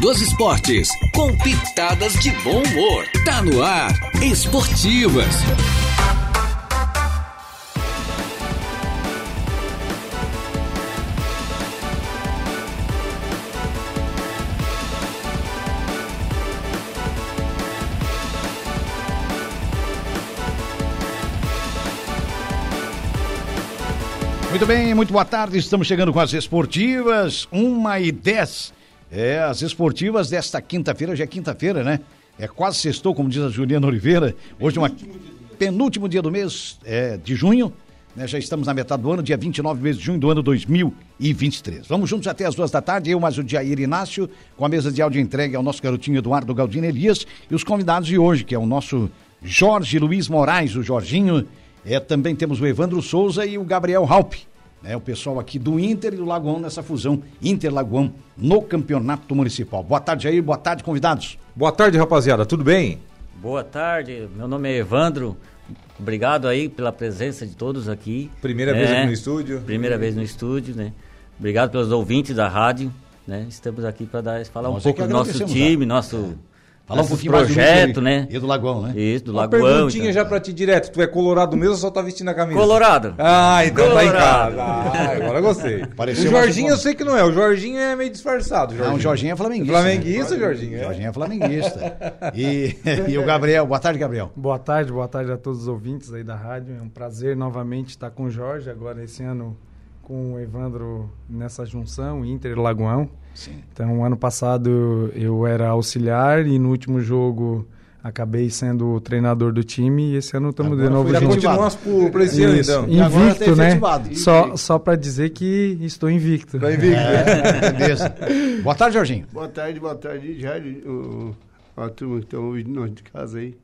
dos esportes, com pitadas de bom humor. Tá no ar, Esportivas. Muito bem, muito boa tarde. Estamos chegando com as esportivas, 1 e 10. É, as esportivas desta quinta-feira, já é quinta-feira, né? É quase sextou, como diz a Juliana Oliveira. Hoje é uma penúltimo dia do mês é, de junho. Né? Já estamos na metade do ano, dia 29 de mês de junho do ano 2023. Vamos juntos até as duas da tarde, eu mais o Jair Inácio, com a mesa de áudio entregue ao nosso garotinho Eduardo Galdino Elias e os convidados de hoje, que é o nosso Jorge Luiz Moraes, o Jorginho. É, também temos o Evandro Souza e o Gabriel Halp. Né, o pessoal aqui do Inter e do Lagoão nessa fusão Inter-Lagoão no Campeonato Municipal. Boa tarde, Jair. Boa tarde, convidados. Boa tarde, rapaziada. Tudo bem? Boa tarde. Meu nome é Evandro. Obrigado aí pela presença de todos aqui. Primeira vez aqui no estúdio. Primeira vez no estúdio, né? Obrigado pelos ouvintes da rádio, né? Estamos aqui para dar falar Nós um pouco do nosso time, tá? nosso é Falar um pouquinho projeto, mais do né? E do Lagoão, né? Isso, do Uma Lagoão. Uma perguntinha então. já pra ti direto. Tu é colorado mesmo ou só tá vestindo a camisa? Colorado. Ah, então colorado. tá em casa. Ah, agora gostei. Pareceu o Jorginho eu sei que não é. O Jorginho é meio disfarçado. Jorginho. Não, o Jorginho é flamenguista. Flamenguista, né? Jorginho. É. Jorginho é flamenguista. E, e o Gabriel. Boa tarde, Gabriel. Boa tarde, boa tarde a todos os ouvintes aí da rádio. É um prazer novamente estar com o Jorge, agora esse ano com o Evandro nessa junção, Inter Lagoão. Sim. Então, ano passado eu era auxiliar e no último jogo acabei sendo o treinador do time e esse ano estamos de novo já continuamos por, por esse ano, então. Invicto, né? Só, só para dizer que estou invicto. Está invicto. É, beleza. boa tarde, Jorginho. Boa tarde, boa tarde, Jair. O, a turma que estão hoje de casa aí.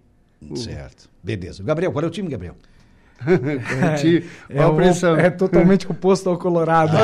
Certo. Beleza. Gabriel, qual é o time, Gabriel? é, o, é, totalmente oposto ao Colorado.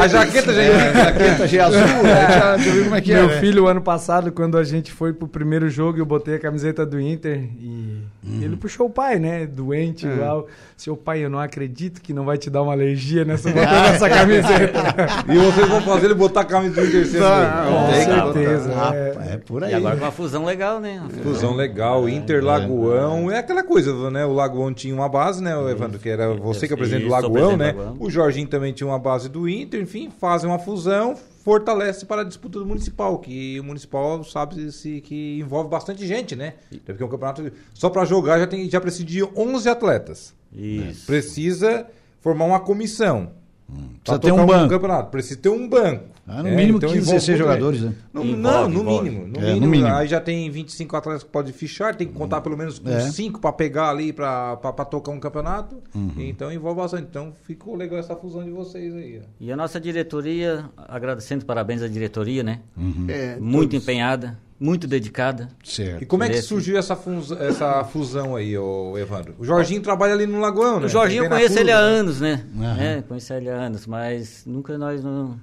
a jaqueta já é, a jaqueta já é azul. Né? Já, como é que Meu é, filho, ano passado, quando a gente foi pro primeiro jogo, eu botei a camiseta do Inter e uhum. ele puxou o pai, né? Doente, uhum. igual. Seu pai, eu não acredito que não vai te dar uma alergia nessa, nessa camiseta. e vocês vão fazer ele botar a camisa do Inter sempre. Com certeza. É, é, por aí. E agora com uma fusão legal, né? Fusão legal, Inter Lagoão. É aquela coisa, né? O Lagoão tinha uma base, né, Evandro? Que era você que é presidente do Lagoão, né? O Jorginho também tinha uma base do Inter, enfim, fazem uma fusão, fortalece para a disputa do municipal, que o municipal sabe se que envolve bastante gente, né? Porque é um campeonato só para jogar já tem já precisa de 11 atletas. Isso. Precisa formar uma comissão. Hum, precisa ter um banco. Um campeonato. Precisa ter um banco. Ah, no é, mínimo então 15, 16 jogadores, né? No, envolve, não, no mínimo, no, é, mínimo, no mínimo. Aí já tem 25 atletas que pode fichar, tem que contar pelo menos com 5 é. para pegar ali para tocar um campeonato. Uhum. Então envolve bastante. Então ficou legal essa fusão de vocês aí. E a nossa diretoria, agradecendo parabéns à diretoria, né? Uhum. É, Muito todos. empenhada muito dedicada. Certo. E como é que surgiu essa, fusão, essa fusão aí, ô Evandro? O Jorginho trabalha ali no Lagoão, né? O Jorginho eu conheço ele há anos, né? Uhum. É, conheço ele há anos, mas nunca nós não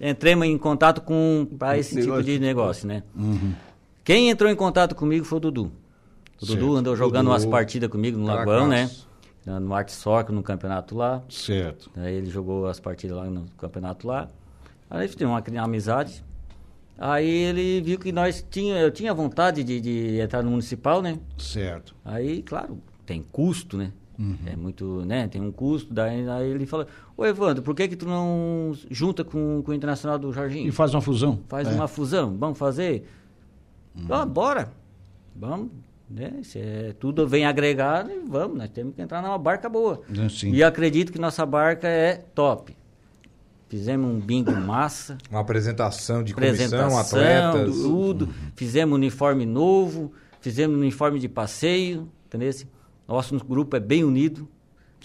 entremos em contato com para esse negócio. tipo de negócio, né? Uhum. Quem entrou em contato comigo foi o Dudu. O certo. Dudu andou jogando Dudu. umas partidas comigo no Lagoão, né? No Arte Soccer, no campeonato lá. Certo. Aí ele jogou as partidas lá no campeonato lá. Aí tem uma, uma amizade. Aí ele viu que nós tinha, eu tinha vontade de, de entrar no municipal, né? Certo. Aí, claro, tem custo, né? Uhum. É muito, né? Tem um custo. Daí aí ele fala, ô Evandro, por que que tu não junta com, com o Internacional do Jardim? E faz uma fusão. Faz é. uma fusão, vamos fazer? Uhum. Ah, bora. Vamos. Né? Se é, tudo vem agregado e vamos, nós temos que entrar numa barca boa. Sim. E acredito que nossa barca é top. Fizemos um bingo massa. Uma apresentação de apresentação, comissão, atletas. tudo. Uhum. Fizemos uniforme novo, fizemos uniforme de passeio, entendeu? Nosso grupo é bem unido,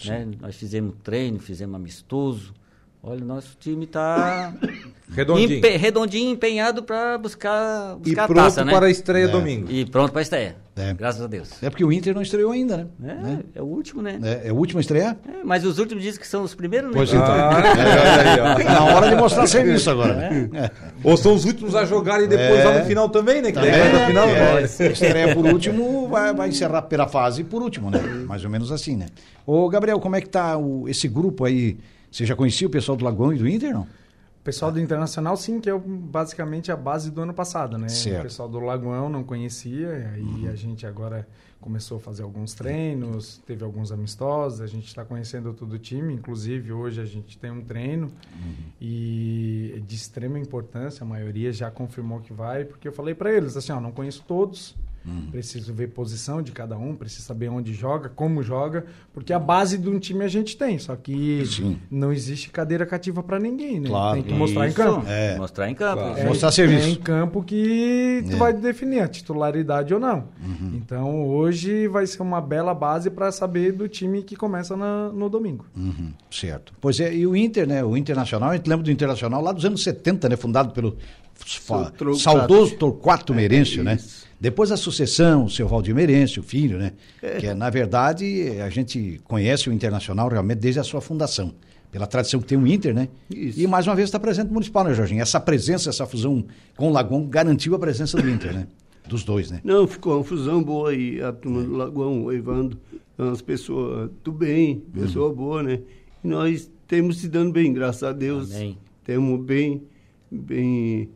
né? Nós fizemos treino, fizemos amistoso. Olha, o nosso time está redondinho. Empe, redondinho, empenhado para buscar, buscar e pronto taça, né? para a estreia é. domingo. E pronto para a estreia. É. Graças a Deus. É porque o Inter não estreou ainda, né? É, né? é o último, né? É, é o último a estrear? É, mas os últimos dizem que são os primeiros, né? Pois então. Ah, é, Na hora de mostrar serviço agora. É. Ou são os últimos a jogar e depois lá no final também, né? Que também, daí no final. É, estreia por último, vai, vai encerrar pela fase por último, né? Mais ou menos assim, né? Ô, Gabriel, como é que tá o, esse grupo aí? Você já conhecia o pessoal do Lagoão e do Inter, não? Pessoal do Internacional, sim, que é basicamente a base do ano passado, né? Certo. O pessoal do Lagoão não conhecia, e aí uhum. a gente agora começou a fazer alguns treinos, teve alguns amistosos, a gente está conhecendo todo o time, inclusive hoje a gente tem um treino uhum. e de extrema importância, a maioria já confirmou que vai, porque eu falei para eles assim, ó, não conheço todos, Hum. Preciso ver posição de cada um, preciso saber onde joga, como joga, porque a base de um time a gente tem, só que Sim. não existe cadeira cativa para ninguém, né? Claro. Tem que mostrar Isso. em campo. É. Mostrar em campo. Claro. É, mostrar serviço. É em campo que tu é. vai definir a titularidade ou não. Uhum. Então hoje vai ser uma bela base para saber do time que começa na, no domingo. Uhum. Certo. Pois é, e o Inter, né? O Internacional, a gente lembra do Internacional lá dos anos 70, né? Fundado pelo saudoso Torquato Merencio, né? Depois a sucessão, o seu Valdir Merencio, o filho, né? É. Que é, na verdade, a gente conhece o Internacional realmente desde a sua fundação. Pela tradição que tem o Inter, né? Isso. E mais uma vez está presente no Municipal, né, Jorginho? Essa presença, essa fusão com o Lagoão garantiu a presença do Inter, né? Dos dois, né? Não, ficou uma fusão boa aí. A turma do Lagoão, o Evandro, as pessoas do bem, pessoa uhum. boa, né? E nós temos se dando bem, graças a Deus. Amém. Temos bem, bem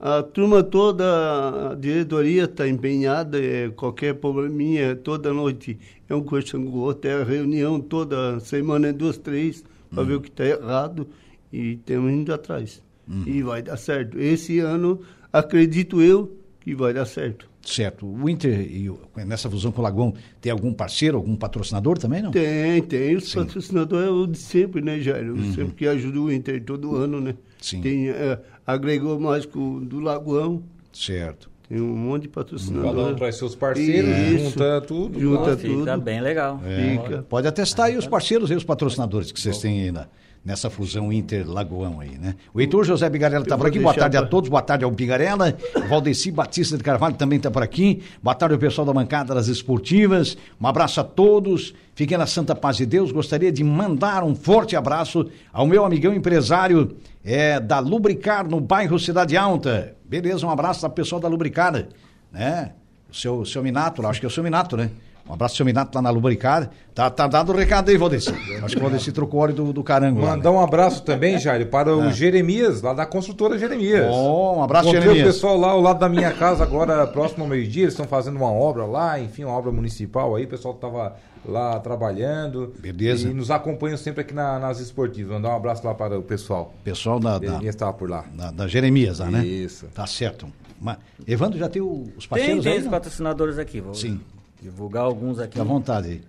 a turma toda, a diretoria está empenhada, é, qualquer probleminha, toda noite é um question com o outro, é a reunião toda semana, é duas, três, para ver o que está errado e temos indo atrás. Uhum. E vai dar certo. Esse ano, acredito eu, que vai dar certo. Certo. O Inter, e nessa fusão com o Lagoão, tem algum parceiro, algum patrocinador também, não? Tem, tem. Os patrocinadores é o de sempre, né, Jairo? Uhum. Sempre que ajuda o Inter todo ano, né? Sim. Tem, é, agregou mais com do Lagoão. Certo. Tem um monte de patrocinadores. Cada um traz seus parceiros, Isso. junta tudo. Junta tudo. Fica bem legal. É. Fica. Pode atestar aí os parceiros e os patrocinadores que vocês têm aí na, nessa fusão Inter-Lagoão aí, né? O Heitor José Bigarella está por aqui, boa tarde pra... a todos, boa tarde ao Bigarella, Valdeci Batista de Carvalho também está por aqui, boa tarde ao pessoal da bancada das esportivas, um abraço a todos, fiquem na santa paz de Deus, gostaria de mandar um forte abraço ao meu amigão empresário é, da Lubricar, no bairro Cidade Alta, beleza, um abraço ao pessoal da Lubricar, né? O seu, seu Minato, acho que é o seu Minato, né? Um abraço, seu Minato, lá na Lubricada. Tá, tá dado o recado aí, Valdeci. Acho que o Valdeci trocou óleo do, do carango. Mandar né? um abraço também, Jair, para o é. Jeremias, lá da construtora Jeremias. Oh, um abraço, Encontrei Jeremias. o pessoal lá ao lado da minha casa, agora próximo ao meio-dia. Eles estão fazendo uma obra lá, enfim, uma obra municipal aí. O pessoal estava lá trabalhando. Beleza. E nos acompanham sempre aqui na, nas esportivas. Mandar um abraço lá para o pessoal. Pessoal da. Jeremias estava por lá. Da, da Jeremias, lá, né? Isso. Tá certo. Mas, Evandro, já tem os parceiros tem, tem aí? Tem os patrocinadores aqui. Vou... Sim. Divulgar alguns aqui. Fique à vontade.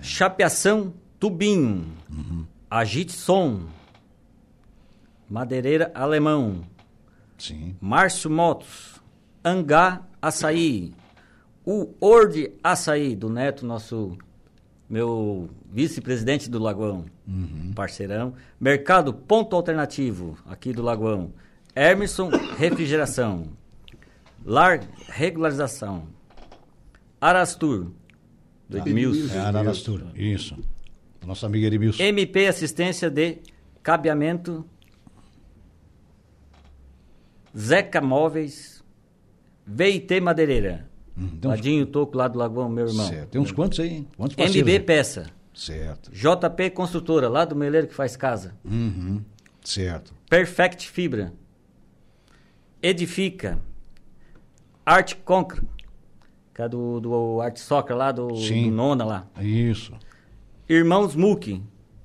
Chapeação Tubinho. Uhum. Agite Som. Madeireira Alemão. Sim. Márcio Motos. Angá Açaí. O Orde Açaí, do Neto, nosso meu vice-presidente do Lagoão, uhum. parceirão. Mercado Ponto Alternativo, aqui do Lagoão. Emerson Refrigeração. Lar Regularização. Arastur. Do Edmilson. É, Arastur, isso. Nosso amigo Edmilson. MP Assistência de Cabeamento. Zeca Móveis. VIT Madeireira. Hum, Ladinho uns... Toco lá do Lagoão, meu irmão. Certo. Tem uns quantos aí? Quantos MB aí? Peça. Certo. JP Construtora, lá do Meleiro que faz casa. Uhum. Certo. Perfect Fibra. Edifica. Art Concrete que é do, do Art Soccer lá, do, do Nona lá. Isso. Irmãos Muque,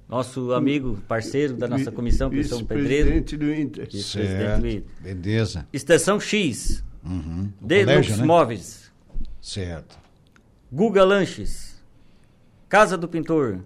nosso amigo, parceiro da nossa comissão, que são Pedreiro. Presidente do Inter. Certo. Do Inter. Beleza. Estação X. Uhum. Deluxe né? Móveis. Certo. Guga Lanches. Casa do Pintor.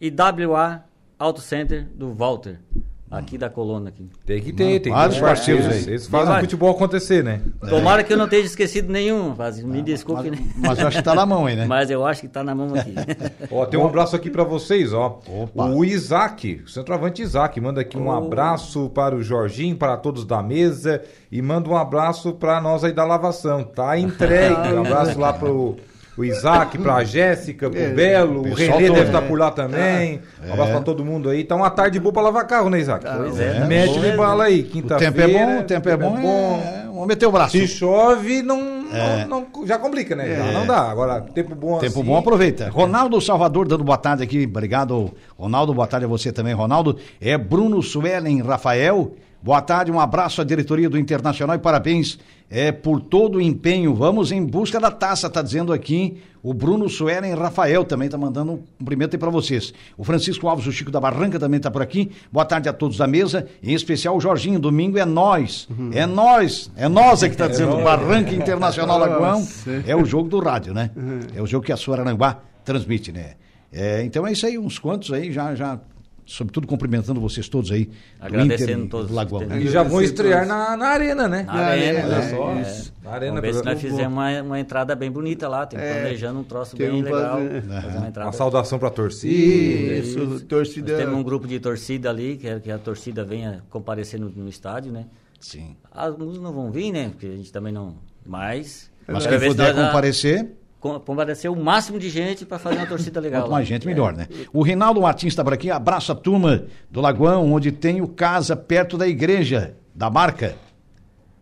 E WA Auto Center do Walter. Aqui da coluna aqui. Tem que ter, tem vários parceiros aí. Eles fazem o futebol acontecer, né? Tomara que eu não tenha esquecido nenhum, mas me desculpe. Mas, né? mas acho que tá na mão aí, né? Mas eu acho que tá na mão aqui. ó, tem um abraço aqui para vocês, ó. Opa. O Isaac, o centroavante Isaac, manda aqui um oh. abraço para o Jorginho, para todos da mesa e manda um abraço para nós aí da lavação. Tá entregue. Um abraço lá pro o Isaac, pra Jéssica, pro é, Belo, o Renê deve estar tá por lá também. É. Um abraço pra todo mundo aí. Tá uma tarde boa pra lavar carro, né, Isaac? Pois é. Mete de bala aí, quinta-feira. O tempo é bom, o tempo é bom. É bom. É, vamos meter o braço. Se chove, não é. não, não, já complica, né? É. Não dá. Agora, tempo bom Tempo assim... bom, aproveita. Ronaldo Salvador dando boa tarde aqui. Obrigado, Ronaldo. Boa tarde a você também, Ronaldo. É Bruno Suelen Rafael. Boa tarde, um abraço à diretoria do Internacional e parabéns é, por todo o empenho. Vamos em busca da taça, tá dizendo aqui o Bruno Suelen Rafael também tá mandando um cumprimento aí para vocês. O Francisco Alves, o Chico da Barranca também tá por aqui. Boa tarde a todos da mesa, em especial o Jorginho. Domingo é nós, uhum. é nós, é nós é que tá dizendo. É Barranca Internacional Lagoão é o jogo do rádio, né? Uhum. É o jogo que a Suaranguá transmite, né? É, então é isso aí, uns quantos aí já já sobretudo cumprimentando vocês todos aí. Agradecendo Inter, todos. Lagoão. E já vão estrear na, na arena, né? Na, na arena, arena é, só. É. Na arena, Vamos ver se nós fizemos uma, uma entrada bem bonita lá, tem é, planejando um troço bem legal. Fazer, uma, entrada. uma saudação para a torcida. Isso, Isso. torcida. Nós temos um grupo de torcida ali, que, é, que a torcida venha comparecer no, no estádio, né? Sim. Alguns não vão vir, né? Porque a gente também não... Mas... Mas quem puder comparecer comparecer o máximo de gente para fazer uma torcida legal. Quanto mais gente, melhor, né? O Rinaldo Martins está por aqui, abraça a turma do Lagoão, onde tem o casa perto da igreja da Barca.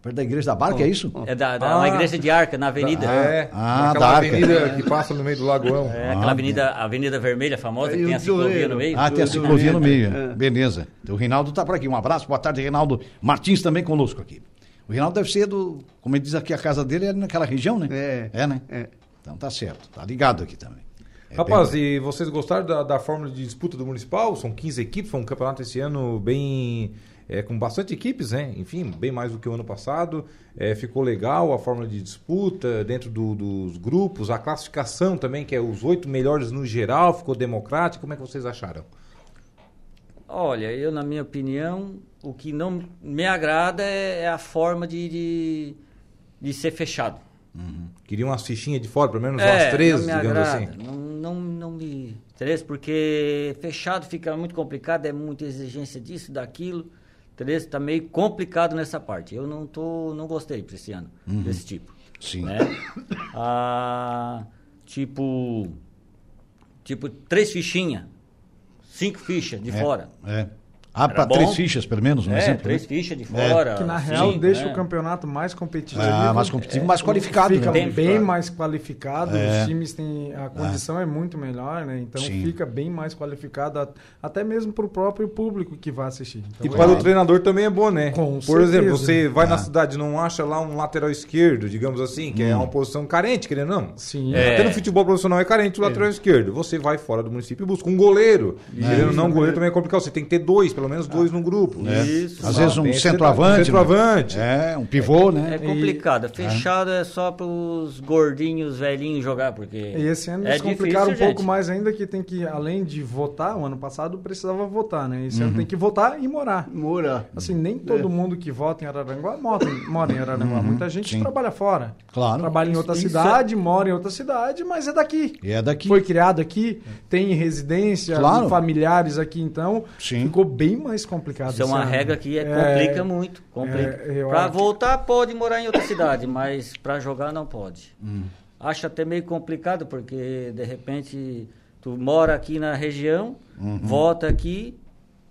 Perto da igreja da Barca, oh, é isso? É da, da ah, uma igreja de Arca, na avenida. É, ah, da Arca. avenida que passa no meio do Lagoão. É, aquela ah, avenida, avenida vermelha famosa, que tem a ciclovia no meio. Ah, tem a ciclovia no meio, é. beleza. O Rinaldo está por aqui, um abraço, boa tarde, Rinaldo Martins também conosco aqui. O Rinaldo deve ser do, como ele diz aqui, a casa dele é naquela região, né? É. É, né? É. Então tá certo, tá ligado aqui também. É Rapaz, bem... e vocês gostaram da, da fórmula de disputa do Municipal? São 15 equipes, foi um campeonato esse ano bem. É, com bastante equipes, né? Enfim, bem mais do que o ano passado. É, ficou legal a fórmula de disputa dentro do, dos grupos, a classificação também, que é os oito melhores no geral, ficou democrática. Como é que vocês acharam? Olha, eu, na minha opinião, o que não me agrada é, é a forma de, de, de ser fechado. Uhum. Queria umas fichinhas de fora, pelo menos é, umas três, digamos agrada. assim. Não, não, não me interessa, porque fechado fica muito complicado, é muita exigência disso, daquilo. Interesse está meio complicado nessa parte. Eu não tô, não gostei para esse ano uhum. desse tipo. Sim. Né? Ah, tipo, tipo três fichinhas, cinco fichas de é, fora. É. Ah, para três fichas, pelo menos, um é, exemplo. Três né? fichas de fora. É. Que na real sim, deixa é. o campeonato mais competitivo. Ah, mais competitivo, mais qualificado. Fica né? bem mais qualificado, é. os times têm. A condição é muito melhor, né? Então sim. fica bem mais qualificado, até mesmo para o próprio público que vai assistir. Então, e para o treinador também é bom, né? Com Por certeza. exemplo, você vai na ah. cidade não acha lá um lateral esquerdo, digamos assim, que é hum. é uma posição carente, querendo não. Sim. Até no futebol profissional é carente o lateral esquerdo. Você vai fora do município e busca um goleiro. E querendo não, um goleiro também é complicado. Você tem que ter dois, pelo menos dois no grupo grupo. É. Isso. Às vezes um centroavante. Um centroavante. Né? É, um pivô, né? É complicado. E... Fechado é, é só para os gordinhos, velhinhos jogar, porque. E esse ano é eles complicaram um pouco mais ainda, que tem que, além de votar, o ano passado precisava votar, né? Esse uhum. ano tem que votar e morar. Morar. Assim, nem todo é. mundo que vota em Araranguá mora, mora em Araranguá. Uhum. Muita gente Sim. trabalha fora. Claro. Trabalha em outra Isso cidade, é... mora em outra cidade, mas é daqui. E é daqui. Foi criado aqui, tem residência, claro. familiares aqui, então Sim. ficou bem mais complicado. Isso é uma regra que é, complica é, muito. Complica. É, para voltar pode morar em outra cidade, mas para jogar não pode. Hum. Acho até meio complicado porque de repente tu mora aqui na região, uhum. volta aqui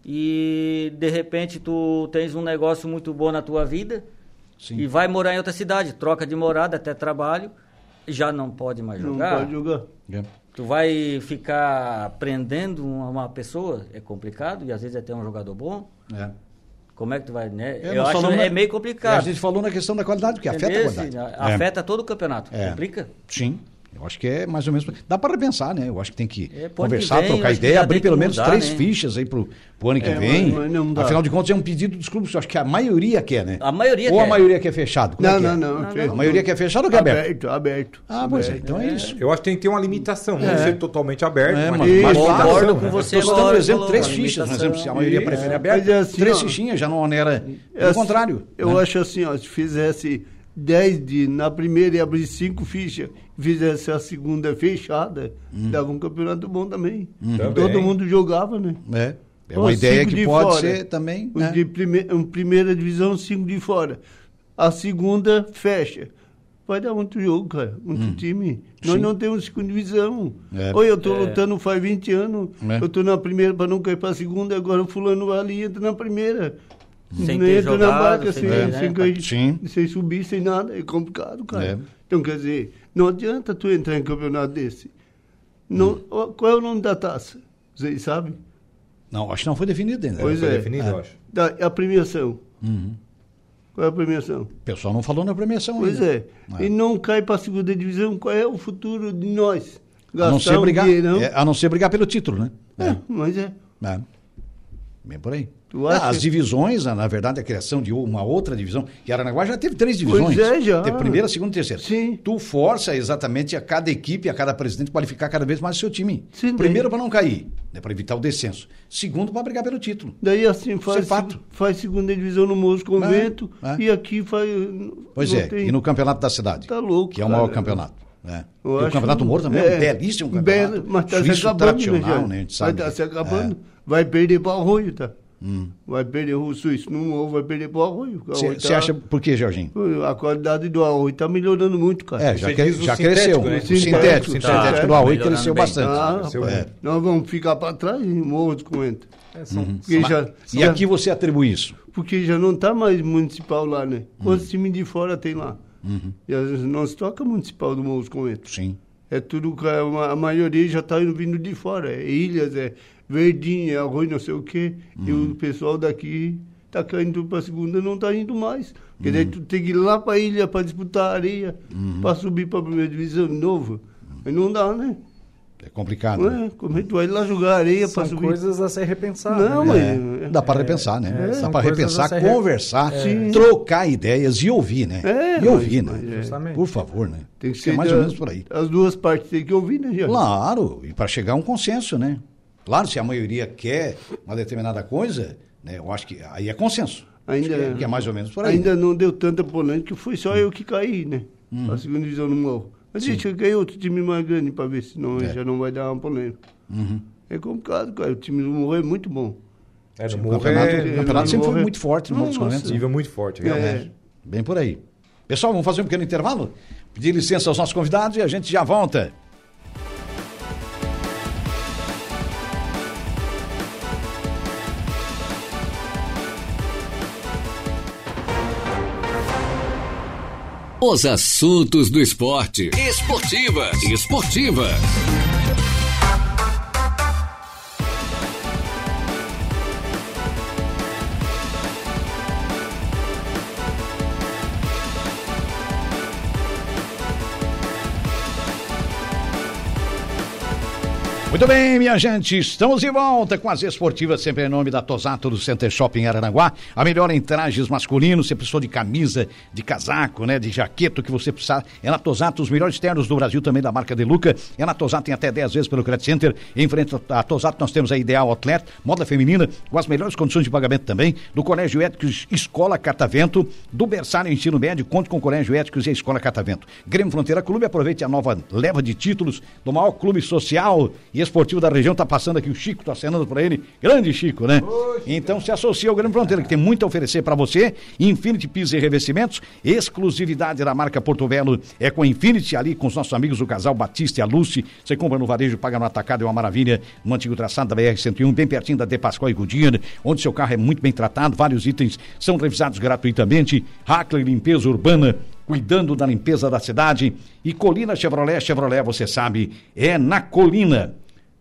e de repente tu tens um negócio muito bom na tua vida Sim. e vai morar em outra cidade, troca de morada até trabalho, já não pode mais jogar. Não pode jogar. É. Tu vai ficar prendendo uma, pessoa, é complicado, e às vezes é até um jogador bom. É. Como é que tu vai, né? É, eu acho que é meio complicado. A gente falou na questão da qualidade, porque afeta a qualidade. Afeta é. todo o campeonato. É. Complica? Sim. Eu acho que é mais ou menos. Dá para repensar, né? Eu acho que tem que é, conversar, que vem, trocar ideia, abrir pelo menos mudar, três né? fichas aí pro, pro ano que é, vem. Mas, mas Afinal de contas, é um pedido dos clubes. Eu acho que a maioria quer, né? A maioria Ou quer. a maioria quer fechado? Como não, é não, não, não, A maioria quer fechado ou quer aberto? Aberto, aberto. Ah, pois é. Então é, isso. Eu acho que tem que ter uma limitação. Não é. ser totalmente aberto, é, mas, mas concordo com você. Estou dando exemplo, três fichas, por exemplo, se a maioria prefere aberto, assim, três fichinhas já não onera. Pelo contrário. Eu acho assim, ó, se fizesse 10 de na primeira e abrir cinco fichas, fizesse a segunda fechada, hum. dava um campeonato bom também. Hum. também. Todo mundo jogava, né? É. É uma ideia que pode fora. ser também. Né? De prime primeira divisão, cinco de fora. A segunda fecha. Vai dar muito jogo, cara. Muito hum. time. Sim. Nós não temos segunda divisão. É. Oi, eu estou é. lutando faz 20 anos. É. Eu estou na primeira para não cair para a segunda, agora o fulano ali entra na primeira. Sem não ter entra jogado, na barca sem, sem, sem, cair, sem subir, sem nada. É complicado, cara. É. Então, quer dizer, não adianta tu entrar em campeonato desse. Não, hum. Qual é o nome da taça? Vocês sabem? Não, acho que não foi definido ainda. Pois foi é. definido, eu acho. Da, a premiação. Uhum. Qual é a premiação? O pessoal não falou na premiação pois ainda. Pois é. é. E não cai para a segunda divisão. Qual é o futuro de nós? Gastar a não ser brigar, um é, a não ser brigar pelo título, né? É, mas é. é. Bem por aí. Ah, as divisões, na verdade, a criação de uma outra divisão, que Aranaguá já teve três divisões. Pois é, já. Teve primeira, segunda e terceira. Sim. Tu força exatamente a cada equipe, a cada presidente qualificar cada vez mais o seu time. Sim, Primeiro para não cair, né, para evitar o descenso. Segundo para brigar pelo título. Daí assim faz, é fato. faz segunda divisão no Moço Convento é, é. e aqui faz. Pois é, tem... e no campeonato da cidade. Tá louco. Que é o maior campeonato. Né? o Campeonato Moro também é, um belíssimo campeonato. Belo, mas tá se acabando, tradicional, né? né? A gente sabe. Vai tá se acabando. É. Vai perder para o Arroio, tá? Hum. Vai perder o suíço não vai perder para o arroio. Você tá... acha por quê, Jorginho? A qualidade do arroio está melhorando muito, cara. É, já, que, já cresceu. Né? O sintético, sintético, sintético do arroio cresceu bastante. Ah, é. Nós vamos ficar para trás em morro coentro. É, uhum. já, e já, aqui você atribui isso? Porque já não está mais municipal lá, né? Quantos uhum. times de fora tem lá? Uhum. E às vezes não se toca municipal do Morro dos. Sim. É tudo, a maioria já está vindo de fora. É ilhas, é verdinha, arroz, não sei o quê. Uhum. E o uhum. pessoal daqui está caindo para a segunda não está indo mais. Porque uhum. daí tu tem que ir lá para a ilha para disputar areia, uhum. para subir para a primeira divisão de novo. Mas não dá, né? É complicado. É, como é que tu vai lá jogar areia para subir? coisas a ser repensar. Não, né? mas... É, dá para repensar, né? É, dá para repensar, conversar, trocar ideias e ouvir, né? É, e ouvir, mas, né? É. Por favor, né? Tem que ser mais da, ou menos por aí. As duas partes tem que ouvir, né, Jorge? Claro, e para chegar a um consenso, né? Claro, se a maioria quer uma determinada coisa, né, eu acho que aí é consenso. Ainda, que é, que, é, mais ou menos por aí. Ainda né? não deu tanta polêmica que foi só eu que caí, né? Uhum. A segunda divisão no morro. Mas deixa eu ganhar outro time mais grande para ver se não, é. já não vai dar uma polêmica. Uhum. É complicado, cara. O time do Morro é muito bom. É, o campeonato, é, o campeonato sempre foi muito forte no Morro dos Nível muito forte, realmente. É. Bem por aí. Pessoal, vamos fazer um pequeno intervalo? Pedir licença aos nossos convidados e a gente já volta. Os assuntos do esporte. Esportivas. Esportivas. Muito bem, minha gente, estamos de volta com as esportivas, sempre em nome da Tosato do Center Shopping Aranaguá. A melhor em trajes masculinos, você precisou de camisa, de casaco, né, de jaqueta, que você precisar. É na Tosato, os melhores ternos do Brasil, também da marca De Luca. É na Tosato, tem até 10 vezes pelo Credit Center. Em frente à Tosato, nós temos a Ideal Outlet, moda feminina, com as melhores condições de pagamento também. Do Colégio Éticos Escola Catavento, do Berçário Ensino Médio, conte com o Colégio Éticos e a Escola Catavento. Grêmio Fronteira Clube, aproveite a nova leva de títulos do maior clube social e esportivo da região, tá passando aqui o Chico, tá acenando para ele. Grande Chico, né? Então se associa ao Grande Fronteira, que tem muito a oferecer para você. Infinity Pisos e Revestimentos, exclusividade da marca Porto Belo é com a Infinity, ali com os nossos amigos, o casal Batista e a Lucy. Você compra no varejo, paga no atacado, é uma maravilha. No antigo traçado da BR-101, bem pertinho da De Pascoal e Goodyear, onde seu carro é muito bem tratado, vários itens são revisados gratuitamente. Hackler Limpeza Urbana, cuidando da limpeza da cidade. E Colina Chevrolet, Chevrolet, você sabe, é na Colina.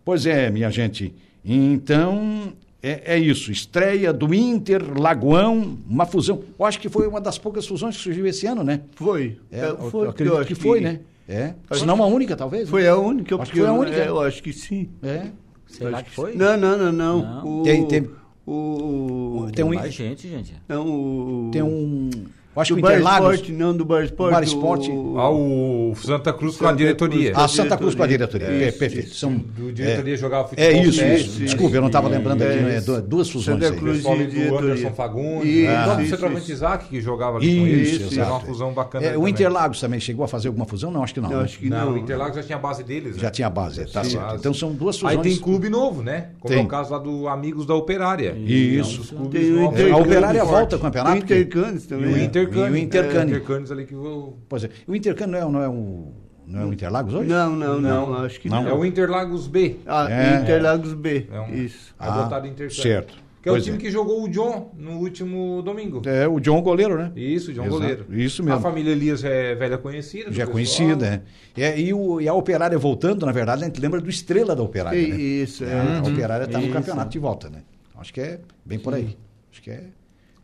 Pois é, minha gente. Então, é, é, isso. Estreia do Inter, Lagoão, uma fusão. Eu acho que foi uma das poucas fusões que surgiu esse ano, né? Foi. É, é foi. Eu acredito eu que foi, que... né? É. Se não uma única, talvez. Foi né? a única. Acho que foi a única. É, eu acho que sim. É. Será que foi? Não, não, não, não. não. O, tem, tem, o, tem um. Mais gente, gente. Não, o, tem um. Eu acho do que o Interlagos... Não, do Bar Esporte. O Bar Esporte. O... Ah, o Santa Cruz Santa com a diretoria. Cruz, a Santa Cruz com a diretoria. É, perfeito. São, do diretoria é, jogava futebol. É isso, isso. Desculpa, eu não estava lembrando aqui, né, duas fusões. Santa Cruz aí. e do Anderson Fagundes. E o próprio Isaac, que jogava ali com isso. Era uma fusão bacana. É, o Interlagos também chegou a fazer alguma fusão? Não, acho que não. Não, acho que não. O Interlagos já tinha a base deles. Já tinha a base, tá certo. Então são duas fusões. Aí tem clube novo, né? Como é o caso lá do Amigos da Operária. Isso. A Operária volta ao campeonato. O Intercanes E o Intercanes Intercanes ali que vou. Pois é. O Intercanes não é, não é um. Não é o Interlagos hoje? Não, não, não, não acho que não. É o Interlagos B. Ah, é, Interlagos B. É um, Isso. Adotado ah. Certo. Que é o time é. que jogou o John no último domingo. É, o John goleiro, né? Isso, o John Exato. goleiro. Isso mesmo. A família Elias é velha conhecida. Já é conhecida, é. é e, o, e a Operária voltando, na verdade, a gente lembra do Estrela da Operária, né? Isso, é. A Operária está no campeonato de volta, né? Acho que é bem por aí. Acho que é...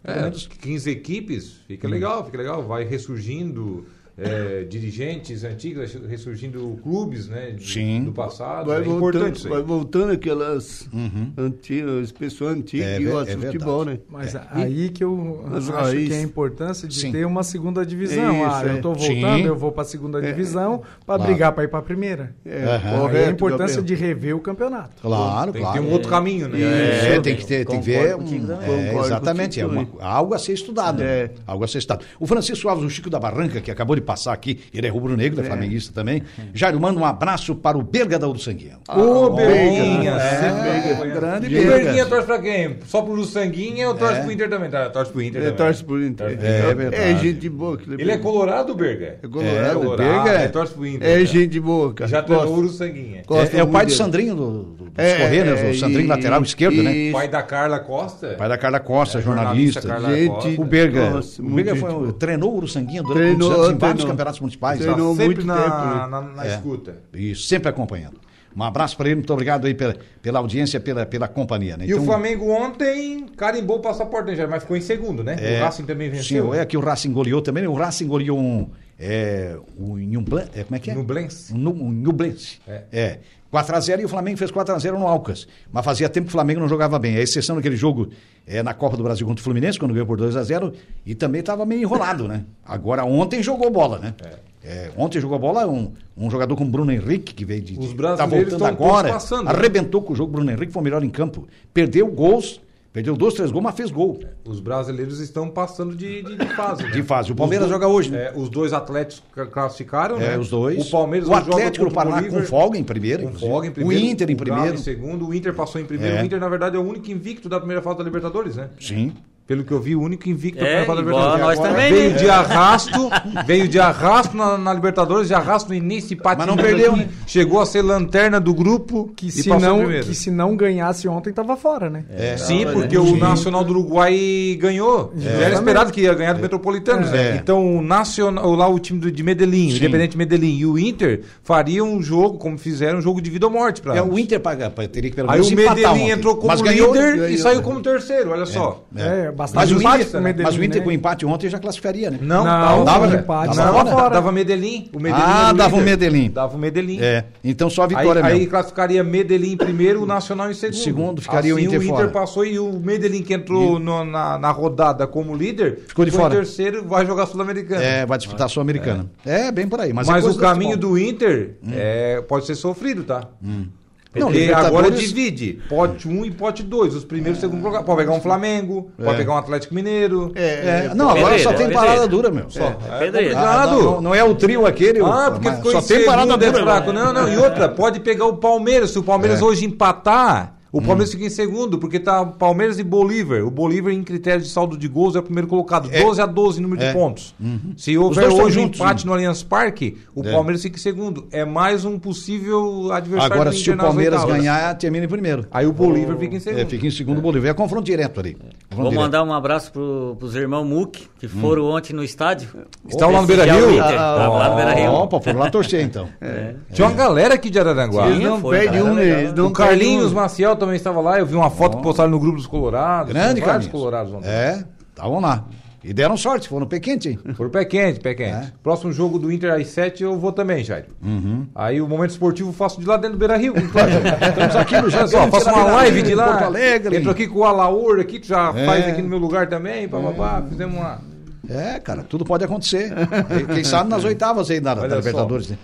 É, 15 equipes, fica hum. legal, fica legal. Vai ressurgindo é, dirigentes antigos, ressurgindo clubes né, de, Sim. do passado. Vai, é voltando, vai voltando aquelas uhum. antigas, pessoas antigas é, que gostam é de futebol, né? Mas é. aí que eu Mas acho que é a importância de Sim. ter uma segunda divisão. Isso, ah, eu estou voltando, Sim. eu vou para a segunda é. divisão para claro. brigar para ir para a primeira. É, uhum. Correto, a importância de rever o campeonato. Claro, tem claro. Tem um outro caminho, né? É, tem que ter, tem que ver um, exatamente, é uma, algo a ser estudado. Né? Algo a ser estudado. O Francisco Alves, o Chico da Barranca, que acabou de passar aqui, ele é rubro-negro, é, é flamenguista também. Jairo, manda um abraço para o Berga da Uruçanguinha. Ah, Ô, Berguinha! É, é, grande Berga. E o Berguinha torce para quem? Só pro Uruçanguinha ou torce é. pro Inter também? Tá, torce pro Inter também. torce pro Inter. É, verdade. É gente boa. Ele é colorado, Berga? É colorado. É, colorado, Berga. É, torce pro Inter. É gente boa, cara. Já treinou o Uruçanguinha. É, é o pai do Sandrinho, do, do, dos é, Correios, né? o Sandrinho lateral esquerdo, né? Pai da Carla Costa. Pai da Carla Costa, jornalista. Gente, o Berga. O Berga treinou o Uruçanguinha durante muitos anos em vários campeonatos municipais. Treinou sempre na, né? na, na é. escuta. Isso, sempre acompanhando. Um abraço para ele, muito obrigado aí pela, pela audiência, pela, pela companhia. Né? E então, o Flamengo ontem carimbou o passaporte, né, mas ficou em segundo, né? É, o Racing também venceu. Sim, é que o Racing goleou também. O Racing goleou um. É, um, um, é, como é que é? Nublense. Um, um Nublense. É. é. 4x0 e o Flamengo fez 4x0 no Alcas. Mas fazia tempo que o Flamengo não jogava bem. A exceção daquele jogo é, na Copa do Brasil contra o Fluminense, quando ganhou por 2x0, e também estava meio enrolado, né? Agora, ontem jogou bola, né? É. É, ontem jogou bola um, um jogador como Bruno Henrique, que veio de. Os brasileiros tá voltando agora. Passando, né? arrebentou com o jogo. Bruno Henrique foi o melhor em campo. Perdeu gols Perdeu dois, três gols, mas fez gol. Os brasileiros estão passando de, de, de fase. Né? De fase. O Palmeiras dois, joga hoje, né? É, os dois atletas classificaram, é, né? os dois. O Palmeiras o Atlético do Paraná com folga em primeiro. Com folga em primeiro. O Inter em primeiro. em segundo. O Inter passou em primeiro. É. O Inter, na verdade, é o único invicto da primeira fase da Libertadores, né? Sim. Pelo que eu vi, o único invicto é, da Libertadores. Nós também, veio de arrasto, veio de arrasto na, na, Libertadores, de arrasto no início, Mas não perdeu, aqui, Chegou a ser lanterna do grupo que se não que se não ganhasse ontem tava fora, né? É. Sim, porque o Nacional do Uruguai ganhou. É. Era esperado que ia ganhar do Metropolitanos. Né? Então o Nacional, lá o time de Medellín, o Independente Medellín e o Inter fariam um jogo, como fizeram, um jogo de vida ou morte para É, o Inter paga, teria que pelo Aí o Medellín entrou como líder ganhou, e saiu como terceiro, olha só. É, mas, o Inter, Medellín, mas o Inter né? com empate ontem já classificaria, né? Não, não, dava empate. Não, não dava Medellín. O Medellín ah, dava o Medellín. Dava o Medellín. É, então só a vitória aí, mesmo. Aí classificaria Medellín em primeiro, o Nacional em segundo. Segundo ficaria assim, o Inter o Inter fora. passou e o Medellín que entrou no, na, na rodada como líder, ficou de fora. terceiro, vai jogar Sul-Americana. É, vai disputar a Sul-Americana. É. é. bem por aí. Mas, mas é o caminho do Inter hum. é, pode ser sofrido, tá? Hum. Não, Porque agora divide pote 1 um e pote 2. Os primeiros e é. segundo lugar. Pode pegar um Flamengo, é. pode pegar um Atlético Mineiro. É, é. Não, agora só tem parada dura, meu. Só. É, é ah, não, não, é o trio aquele. Ah, porque ficou só tem parada dura. Fraco. Não, não. E outra, pode pegar o Palmeiras. Se o Palmeiras hoje empatar o Palmeiras hum. fica em segundo, porque tá Palmeiras e Bolívar. O Bolívar, em critério de saldo de gols, é o primeiro colocado. É. 12 a 12 número é. de pontos. Uhum. Se houver hoje um empate no Allianz Parque, o é. Palmeiras fica em segundo. É mais um possível adversário Agora, se o Palmeiras ganhar, termina em primeiro. Aí o Bolívar fica em segundo. É, fica em segundo o Bolívar. É confronto direto ali. Confronto Vou direto. mandar um abraço pro, pros irmãos Muck, que hum. foram hum. ontem no estádio. Estão lá no Beira Rio? Ah, lá no Beira Rio. Opa, foram lá torcer então. É. Tinha uma galera aqui de Araranguá. não perde um. O Carlinhos Maciel também estava lá, eu vi uma foto que postaram no grupo dos Colorados. Grande, cara. Colorados ontem. É, estavam lá. E deram sorte, foram no pé quente, hein? Foram pé quente, pé quente. É. Próximo jogo do Inter às 7 eu vou também, Jair. Uhum. Aí o momento esportivo eu faço de lá dentro do Beira Rio. Claro. Estamos aqui no Jardim. Faço uma live de lá. Porto Alegre. Entro aqui com o Alaur aqui, tu já é. faz aqui no meu lugar também. Pá, pá, pá, fizemos uma. É, cara, tudo pode acontecer. Quem sabe nas oitavas aí da, da Libertadores, né?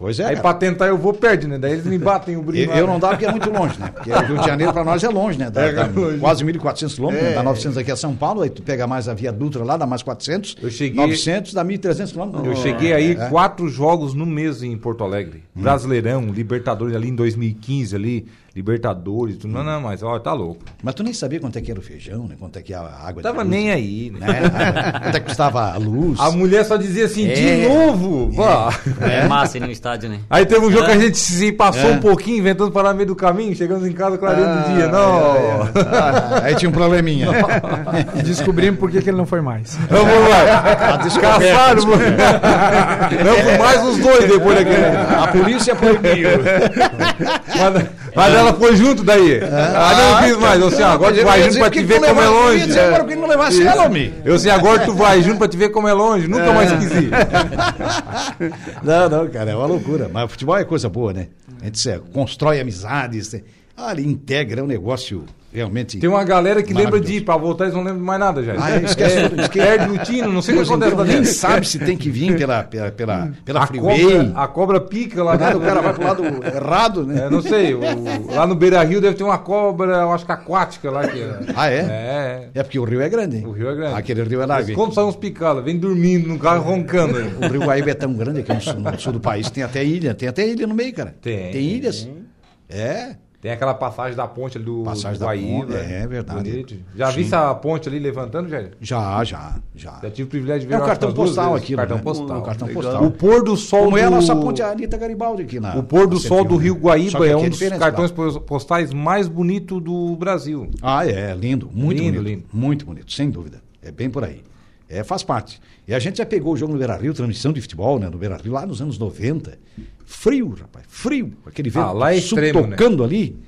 Pois é. Aí pra tentar eu vou perder, né? Daí eles me batem o brinco. Eu, eu, não dá porque é muito longe, né? Porque Rio de Janeiro pra nós é longe, né? Dá, é, dá longe. Quase 1.400 quilômetros, é. dá 900 aqui a São Paulo, aí tu pega mais a Via Dutra lá, dá mais 400. Eu cheguei... 900 dá 1.300 quilômetros. Eu cheguei aí é. quatro jogos no mês em Porto Alegre. Hum. Brasileirão, Libertadores ali em 2015 ali. Libertadores, tudo. Não, não, mas ó, tá louco. Mas tu nem sabia quanto é que era o feijão, né? Quanto é que a água Tava nem aí, né? né? quanto é que custava a luz. A mulher só dizia assim, É. de novo! Pô. É massa ir no estádio, né? Aí teve um jogo É. que a gente se passou É. um pouquinho, inventando parar no meio do caminho, chegamos em casa clareando o dia. Não! Ah, aí tinha um probleminha. E descobrimos por que, que ele não foi mais. Vamos lá! Caçaram! Não, por mais os dois depois daquele. A polícia proibiu. Mas, mas ela foi junto daí. Ah, não quis mais. Eu assim, ó, agora tu vai junto pra te ver como é longe. Por que não levasse ela, homem? Eu assim, agora tu vai junto pra te ver como é longe. Nunca mais quis ir. Não, não, cara, é uma loucura. Mas futebol é coisa boa, né? A gente se- constrói amizades. né? Ah, ele integra, é um negócio realmente. Tem uma galera que lembra de ir pra voltar, eles não lembram mais nada já. Ah, esquece esquece. Perde o tino, não sei o que acontece lá nem sabe se tem que vir pela, pela, pela, pela A freeway. cobra, a cobra pica lá Nada, dentro. o cara vai pro lado errado, né? É, não sei, o- lá no Beira Rio deve ter uma cobra, eu acho que aquática lá. Que é. Ah, é? É, É porque o rio é grande. hein? o rio é grande. Aquele rio é largo. Quando sai uns picadas, vem dormindo no carro roncando. aí. O rio Guaíba é tão grande que no sul, no sul do país tem até ilha. Tem até ilha no meio, cara. Tem, Tem ilhas. É. Tem aquela passagem da ponte ali do Passagem do da Guaíba. ponte, é verdade. Bonito. Já Sim. vi essa ponte ali levantando, Jair? Já, já, já. Já tive o privilégio de ver É o cartão postal aquilo. Cartão né? postal. O cartão Legal. postal. O pôr do sol Como do... é a nossa ponte Anitta Garibaldi aqui na. O pôr do sol do 101, Rio né? Guaíba é aqui um dos diferente cartões lá. postais mais bonitos do Brasil. Ah, é, lindo, muito Lindo, bonito. lindo. Muito bonito, sem dúvida. É bem por aí. É, faz parte. E a gente já pegou o jogo no Beira Rio, transmissão de futebol, né? No Beira Rio, lá nos anos 90. Frio, rapaz, frio. Aquele vento Ah, lá é né? tocando ali.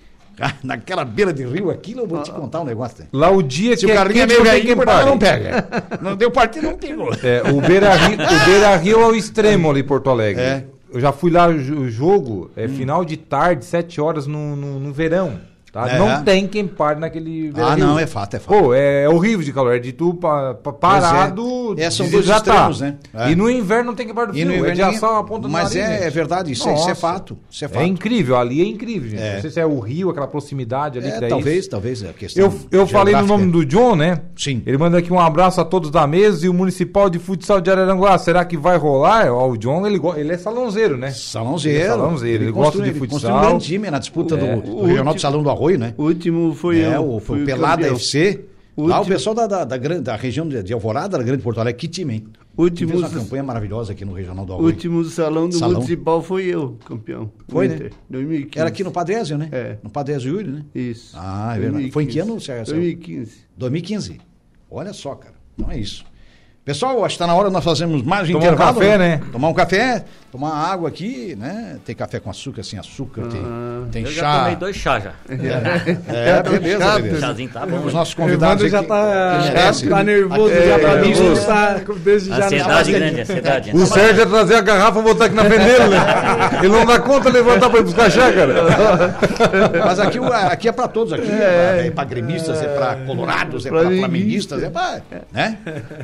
Ah, Naquela beira de rio, aquilo eu vou te contar um negócio. né? Lá o dia Se que o carrinho é meio velhinho, não, pega. Não deu partido, não pegou. É, o Beira Rio, o Beira Rio é o extremo ali em Porto Alegre. É. Eu já fui lá, o jogo é final de tarde, 7 horas no, no, no verão. Tá? É. Não tem quem pare naquele Beira Ah, Rio. não, é fato, é fato. Pô, é horrível de calor. É de tu pa, pa- parado. é. É, são de dois desidratar. extremos, né? É. E no inverno não tem quem pare do E frio. no é inverno de ninguém- assar a ponta do Mas nariz, é, é verdade, isso, é- isso é fato. Isso é fato. É incrível, ali é incrível, gente. É. Não sei se é o rio, aquela proximidade ali É, que talvez, talvez. É a questão Eu, eu falei no nome do John, né? Sim. Ele manda aqui um abraço a todos da mesa e o Municipal de Futsal de Araranguá. Será que vai rolar? Ó, o John, ele, ele é salãozeiro, né? Salãozeiro. Ele é salãozeiro, ele gosta de futsal. construiu um grande time na disputa do, É. do Regional do Salão do Arroio, né? O último foi é, eu. o, fui o o Pelada campeão. FC. O Lá o pessoal da, da, da, grande, da região de, Alvorada, da Grande Porto Alegre, que time, hein? Últimos- Fez uma campanha maravilhosa aqui no Regional do O Arroio. último salão do Salão. municipal foi eu, campeão. Foi, Inter, né? 2015. Era aqui no Padre Ézio, né? É. No Padre Ézio Yuri, né? Isso. Ah, é verdade. Foi em que ano, Sérgio? 2015. 2015. Olha só, cara. Então é isso. Pessoal, acho que está na hora nós fazermos mais um Tomar um intervalo. café, né? Tomar um café, tomar água aqui, né? Tem café com açúcar, sem açúcar, tem, tem Eu já chá. tomei dois chá já. É, beleza, chato, beleza. O chazinho tá bom. Os né? nossos O convidados já aqui- tá, que merece. tá nervoso É, já pra é, mim, nervoso. já tá desde já Ansiedade grande, ansiedade. O Sérgio ia trazer a garrafa e botar aqui na frente dele, né? Ele não dá conta de levantar pra ir buscar chá, cara. Mas aqui, aqui é para todos, aqui é, para gremistas, é para colorados, é para Flamenguistas. flamenguistas, é para. Né?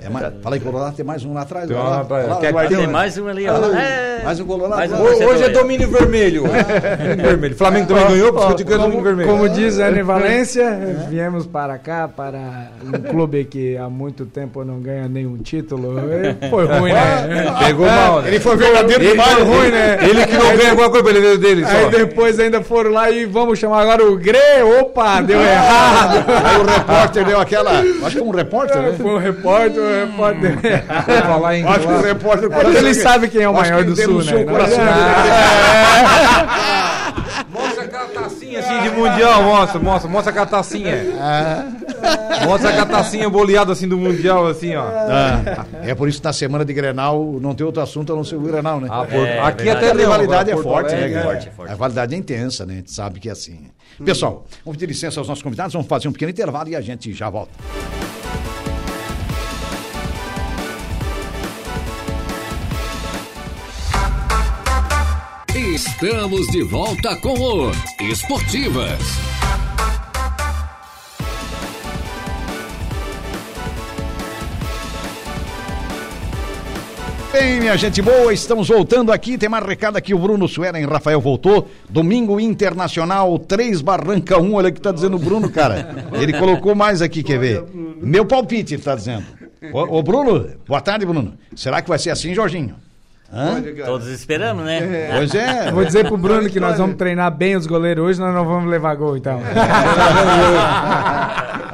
É mais, fala em colorado, tem mais um lá atrás. Tem lá lá, lá. Tem mais um ali, ó. É. Mais um colorado. Mais um lá. Ho- Hoje é ó. domínio vermelho. Domínio vermelho. Flamengo também ganhou, por isso que eu digo que é domínio vermelho. Como diz Ana Valência, viemos para cá, para um clube que há muito tempo não ganha nenhum título. Foi ruim, né? Pegou mal, né? Ele foi verdadeiro Ele, demais, foi ruim, né? Ele que não ganha alguma coisa pra dele só. Aí depois ainda foram lá e vamos chamar agora o Gre. Opa, deu errado. Aí o repórter deu aquela. Acho que um repórter, né? Foi um repórter, o repórter falar em Acho que o repórter. Ele sabe quem é o Acho maior que do sul, denunciou né? Não Mostra aquela tacinha assim de mundial, mostra, mostra, mostra aquela tacinha. Mostra aquela tacinha boleada assim do mundial, assim, ó. Ah, é por isso que na semana de Grenal não tem outro assunto a não ser o Grenal, né? Ah, É, aqui verdade. até a rivalidade é forte, né, Alegre, cara? forte, é forte. A rivalidade é intensa, né? A gente sabe que é assim. Pessoal, vamos pedir licença aos nossos convidados, vamos fazer um pequeno intervalo e a gente já volta. Estamos de volta com o Esportivas. Bem, minha gente boa, estamos voltando aqui. Tem mais recado aqui. O Bruno Sueren Rafael voltou. Domingo Internacional 3 Barranca 1. Olha o que tá dizendo o Bruno, cara. Ele colocou mais aqui, quer ver? Meu palpite, ele tá dizendo. Ô, ô, Bruno, boa tarde, Bruno. Será que vai ser assim, Jorginho? Hã? Todos esperamos, né? É. Pois é. Vou dizer pro Bruno que nós vamos treinar bem os goleiros hoje, nós não vamos levar gol, então.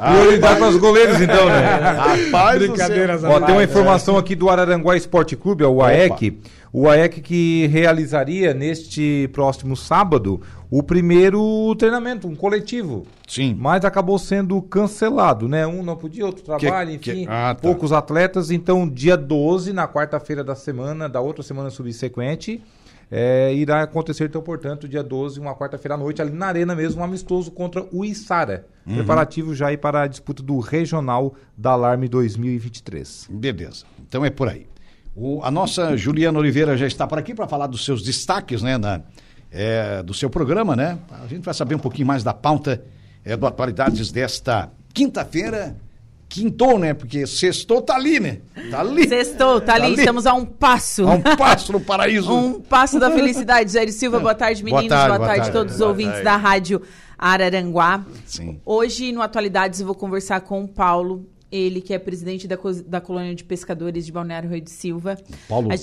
Prioridade para os goleiros, então, né? Rapaz, Brincadeiras Ó, tem uma informação aqui do Araranguá Esporte Clube, o AEC. O AEC que realizaria neste próximo sábado o primeiro treinamento, um coletivo. Sim. Mas acabou sendo cancelado, né? Um não podia, outro trabalho, que, enfim. Que... Ah, tá. Poucos atletas. Então, dia 12, na quarta-feira da semana, da outra semana subsequente, é, irá acontecer, então, portanto, dia 12, uma quarta-feira à noite, ali na Arena mesmo, um amistoso contra o Isara. Uhum. Preparativo já aí para a disputa do Regional da Alarme 2023. Beleza. Então é por aí. O, a nossa Juliana Oliveira já está por aqui para falar dos seus destaques, né? Na, é, do seu programa, né? A gente vai saber um pouquinho mais da pauta é, do Atualidades desta quinta-feira. Quintou, né? Porque sextou tá ali, né? Tá ali. Sextou, tá, tá ali. ali. Estamos a um passo. A um passo no paraíso. um passo da felicidade. Jair Silva, boa tarde, meninos. Boa tarde, boa tarde, boa tarde todos os ouvintes tarde. da Rádio Araranguá. Sim. Hoje, no Atualidades, eu vou conversar com o Paulo. Ele que é presidente da, da colônia de pescadores de Balneário Rui de Silva. Paulo. A,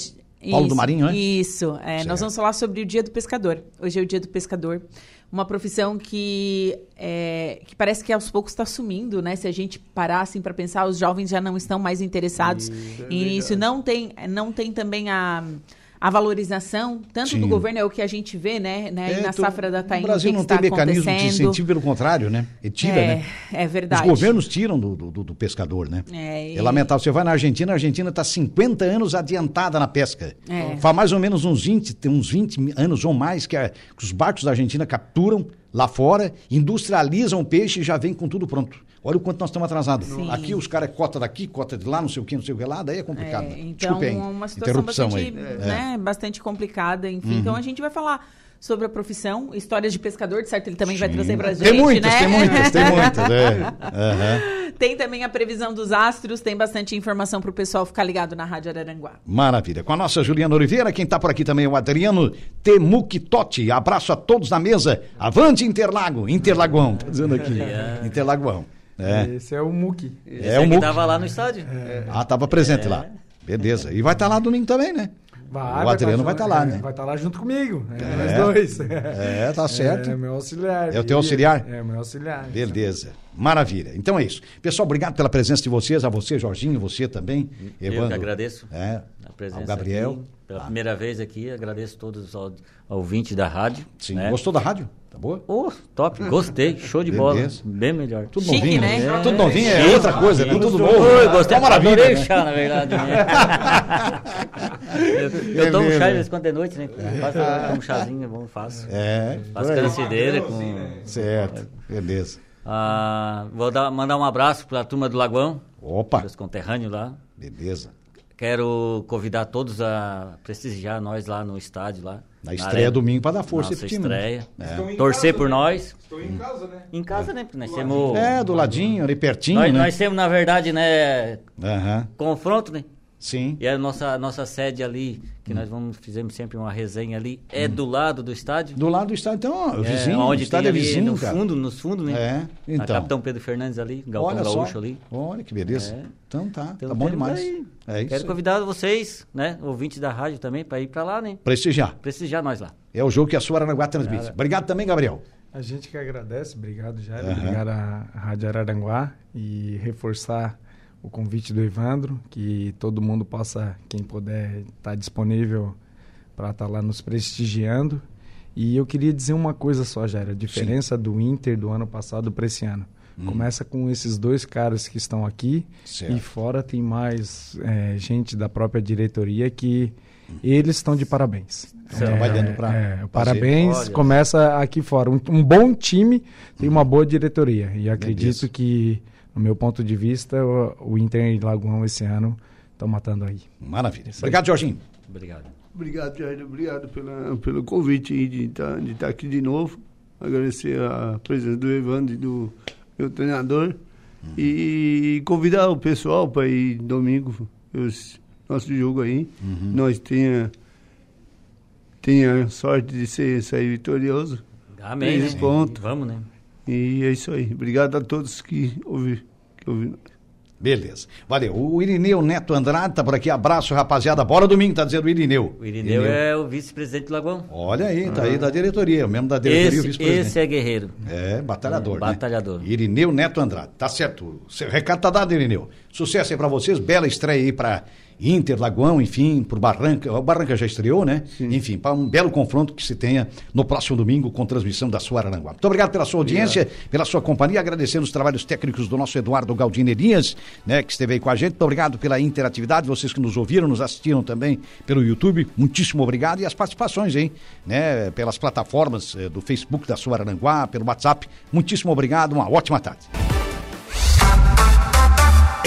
Paulo isso, do Marinho, né? Isso. É, nós vamos falar sobre o Dia do Pescador. Hoje é o Dia do Pescador. Uma profissão que, é, que parece que aos poucos está sumindo, né? Se a gente parar assim para pensar, os jovens já não estão mais interessados é nisso. Não tem, não tem também a a valorização, tanto Sim. do governo, é o que a gente vê, né, né é, na safra da tainha. O Brasil não tem mecanismo de incentivo, pelo contrário, né? Tira, é, né? É verdade. Os governos tiram do, do, do pescador, né? É, e... é, lamentável. Você vai na Argentina, a Argentina está 50 anos adiantada na pesca. É. Faz mais ou menos uns 20, uns 20 anos ou mais que, a, que os barcos da Argentina capturam lá fora, industrializam o peixe e já vem com tudo pronto. Olha o quanto nós estamos atrasados. Sim. Aqui os caras cota daqui, cota de lá, não sei o que, não sei o que lá, daí é complicado. É, então, Desculpe, uma situação bastante, aí. Né, é. bastante complicada, enfim. Uhum. Então a gente vai falar sobre a profissão, histórias de pescador, de certo? Ele também Sim. vai trazer pra gente, tem muitas, né? Tem muitas, tem muitas, é. Uhum. Tem também a previsão dos astros, tem bastante informação para o pessoal ficar ligado na Rádio Araranguá. Maravilha. Com a nossa Juliana Oliveira, quem está por aqui também é o Adriano Temuquitotti. Abraço a todos na mesa. Avante Interlago, Interlagoão, tá dizendo aqui. Interlagoão. É. Esse é o Muki. é o Muki. estava lá no estádio. É. Ah, estava presente é. lá. Beleza. E vai estar tá lá domingo também, né? Vai, o Adriano vai estar tá lá, né? Vai estar tá lá junto comigo. É, nós dois. É, tá certo. É meu auxiliar. É o teu auxiliar? É, meu auxiliar. Beleza. Maravilha. Então é isso. Pessoal, obrigado pela presença de vocês, a você, Jorginho, você também. Eu Evandro, que agradeço. É, a presença ao Gabriel. Aqui, pela ah. primeira vez aqui, agradeço todos os ouvintes da rádio. Sim. Né? Gostou da rádio? Tá boa? Oh, top, gostei, show de bola. Bem melhor. Tudo Chique, novinho, né? É, tudo novinho é Chique. outra coisa, tudo, tudo novo. Oi, gostei, uma maravilha. Né? chá, na verdade. Né? eu, eu tomo chá às vezes quando é noite, né? Faço um chazinho, é bom, faço. É. Faço cancedeira com. Certo, beleza. Ah, vou dar, mandar um abraço para a turma do Lagoão. Opa! Meus conterrâneos lá. Beleza. Quero convidar todos a prestigiar nós lá no estádio lá. Na estreia domingo para dar força Nossa time. estreia. É. Torcer casa, por né? nós. Estou em casa, né? Em casa, né? Porque nós do temos... É, do ladinho, ali pertinho, nós, né? Nós temos, na verdade, né... Uhum. Confronto, né? Sim. E a nossa, nossa sede ali, que hum. nós vamos, fizemos sempre uma resenha ali, é hum. do lado do estádio. Do lado do estádio, então, é, vizinho, onde o estádio é vizinho, no cara. fundo, nos fundos, né? É, então. A Capitão Pedro Fernandes ali, Galpão Olha Gaúcho só. ali. Olha que beleza. É. Então tá, então, tá bom demais. Aí. É isso Quero convidar vocês, né, ouvintes da rádio também, para ir para lá, né? Prestigiar. Prestigiar nós lá. É o jogo que a sua Araranguá transmite. Obrigado também, Gabriel. A gente que agradece, obrigado, Jair, uhum. obrigado à Rádio Araranguá e reforçar o convite do Evandro, que todo mundo possa, quem puder, estar tá disponível para estar tá lá nos prestigiando. E eu queria dizer uma coisa só, Jair, a diferença Sim. do Inter do ano passado para esse ano. Hum. Começa com esses dois caras que estão aqui certo. e fora tem mais é, gente da própria diretoria que hum. eles estão de parabéns. Estão é, trabalhando para. É, parabéns, Olha. começa aqui fora. Um, um, bom time tem uma boa diretoria. E acredito que no meu ponto de vista, o, o Inter e Lagoão esse ano estão matando aí. Maravilha. Obrigado, Jorginho. Obrigado. Obrigado, Jair. Obrigado pela, pelo convite de estar tá, de tá aqui de novo. Agradecer a presença do Evandro e do meu treinador. Uhum. E convidar o pessoal para ir domingo, os, nosso jogo aí. Uhum. Nós tenha, tenha sorte de ser, sair vitorioso. Amém. Três pontos. Vamos, né? E é isso aí. Obrigado a todos que ouviram. Que ouviram. Beleza. Valeu. O Irineu Neto Andrade tá por aqui. Abraço, rapaziada. Bora domingo, tá dizendo o Irineu. O Irineu, Irineu. é o vice-presidente do Lagoão. Olha aí, tá aí da diretoria, mesmo da diretoria esse, vice-presidente. Esse é guerreiro. É, batalhador. É, batalhador. Né? Irineu Neto Andrade. Tá certo. O recado tá dado, Irineu. Sucesso aí pra vocês. Bela estreia aí pra Inter, Lagoão, enfim, por Barranca. O Barranca já estreou, né? Sim. Enfim, para um belo confronto que se tenha no próximo domingo com transmissão da sua Aranguá. Muito obrigado pela sua audiência, obrigado. pela sua companhia, agradecendo os trabalhos técnicos do nosso Eduardo Galdinerias, né, que esteve aí com a gente. Muito obrigado pela interatividade, vocês que nos ouviram, nos assistiram também pelo YouTube. Muitíssimo obrigado e as participações, hein, né, pelas plataformas eh, do Facebook da sua Aranguá, pelo WhatsApp. Muitíssimo obrigado, uma ótima tarde.